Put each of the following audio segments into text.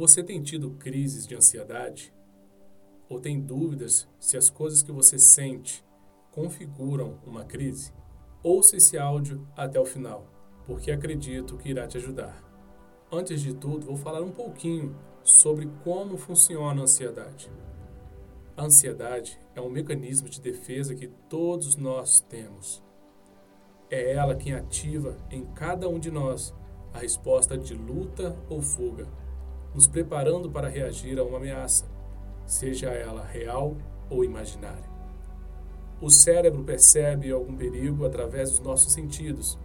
Você tem tido crises de ansiedade? Ou tem dúvidas se as coisas que você sente configuram uma crise? Ouça esse áudio até o final, porque acredito que irá te ajudar. Antes de tudo, vou falar um pouquinho sobre como funciona a ansiedade. A ansiedade é um mecanismo de defesa que todos nós temos. É ela quem ativa em cada um de nós a resposta de luta ou fuga nos preparando para reagir a uma ameaça, seja ela real ou imaginária. O cérebro percebe algum perigo através dos nossos sentidos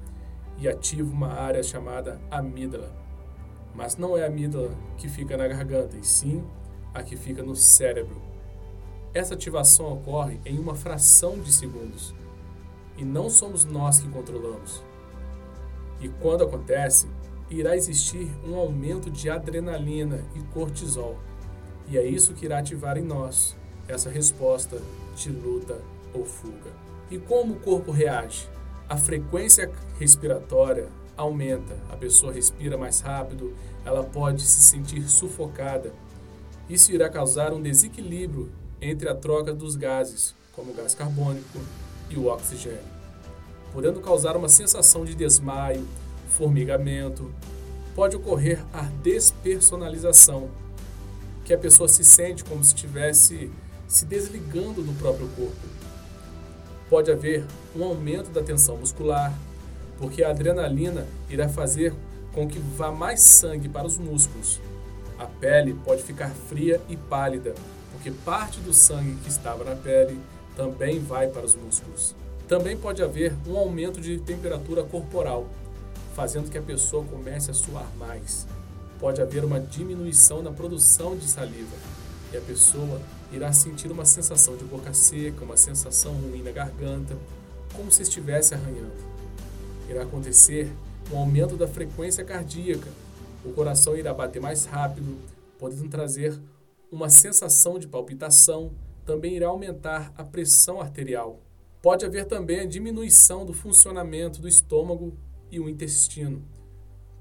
e ativa uma área chamada amígdala. Mas não é a amígdala que fica na garganta, e sim a que fica no cérebro. Essa ativação ocorre em uma fração de segundos e não somos nós que controlamos. E quando acontece, irá existir um aumento de adrenalina e cortisol. E é isso que irá ativar em nós essa resposta de luta ou fuga. E como o corpo reage? A frequência respiratória aumenta, a pessoa respira mais rápido, ela pode se sentir sufocada. Isso irá causar um desequilíbrio entre a troca dos gases, como o gás carbônico e o oxigênio, podendo causar uma sensação de desmaio, formigamento, pode ocorrer a despersonalização, que a pessoa se sente como se estivesse se desligando do próprio corpo. Pode haver um aumento da tensão muscular, porque a adrenalina irá fazer com que vá mais sangue para os músculos. A pele pode ficar fria e pálida, porque parte do sangue que estava na pele também vai para os músculos. Também pode haver um aumento de temperatura corporal, fazendo que a pessoa comece a suar mais. Pode haver uma diminuição na produção de saliva e a pessoa irá sentir uma sensação de boca seca, uma sensação ruim na garganta, como se estivesse arranhando. Irá acontecer um aumento da frequência cardíaca, o coração irá bater mais rápido, podendo trazer uma sensação de palpitação, também irá aumentar a pressão arterial. Pode haver também a diminuição do funcionamento do estômago e o intestino.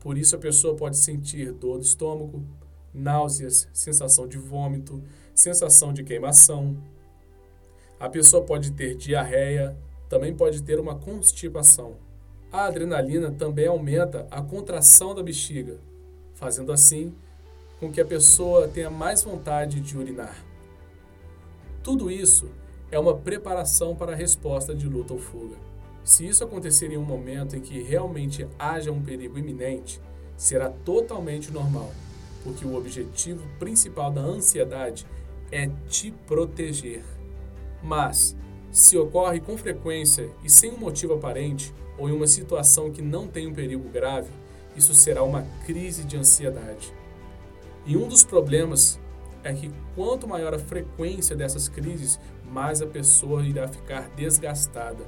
Por isso, a pessoa pode sentir dor do estômago, náuseas, sensação de vômito, sensação de queimação. A pessoa pode ter diarreia, também pode ter uma constipação. A adrenalina também aumenta a contração da bexiga, fazendo assim com que a pessoa tenha mais vontade de urinar. Tudo isso é uma preparação para a resposta de luta ou fuga. Se isso acontecer em um momento em que realmente haja um perigo iminente, será totalmente normal, porque o objetivo principal da ansiedade é te proteger. Mas, se ocorre com frequência e sem um motivo aparente, ou em uma situação que não tem um perigo grave, isso será uma crise de ansiedade. E um dos problemas é que quanto maior a frequência dessas crises, mais a pessoa irá ficar desgastada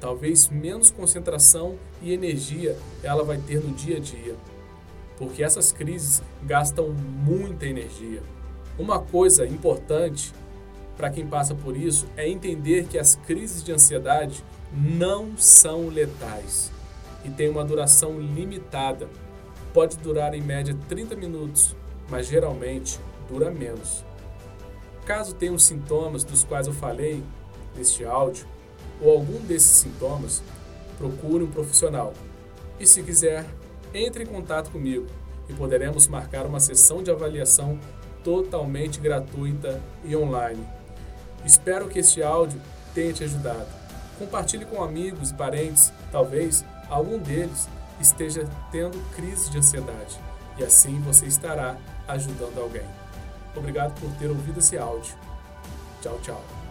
talvez menos concentração e energia ela vai ter no dia a dia, porque essas crises gastam muita energia. Uma coisa importante para quem passa por isso é entender que as crises de ansiedade não são letais e têm uma duração limitada. Pode durar em média 30 minutos, mas geralmente dura menos. Caso tenha os sintomas dos quais eu falei neste áudio, ou algum desses sintomas, procure um profissional. E se quiser, entre em contato comigo e poderemos marcar uma sessão de avaliação totalmente gratuita e online. Espero que este áudio tenha te ajudado. Compartilhe com amigos e parentes, talvez algum deles esteja tendo crise de ansiedade e assim você estará ajudando alguém. Obrigado por ter ouvido esse áudio. Tchau, tchau.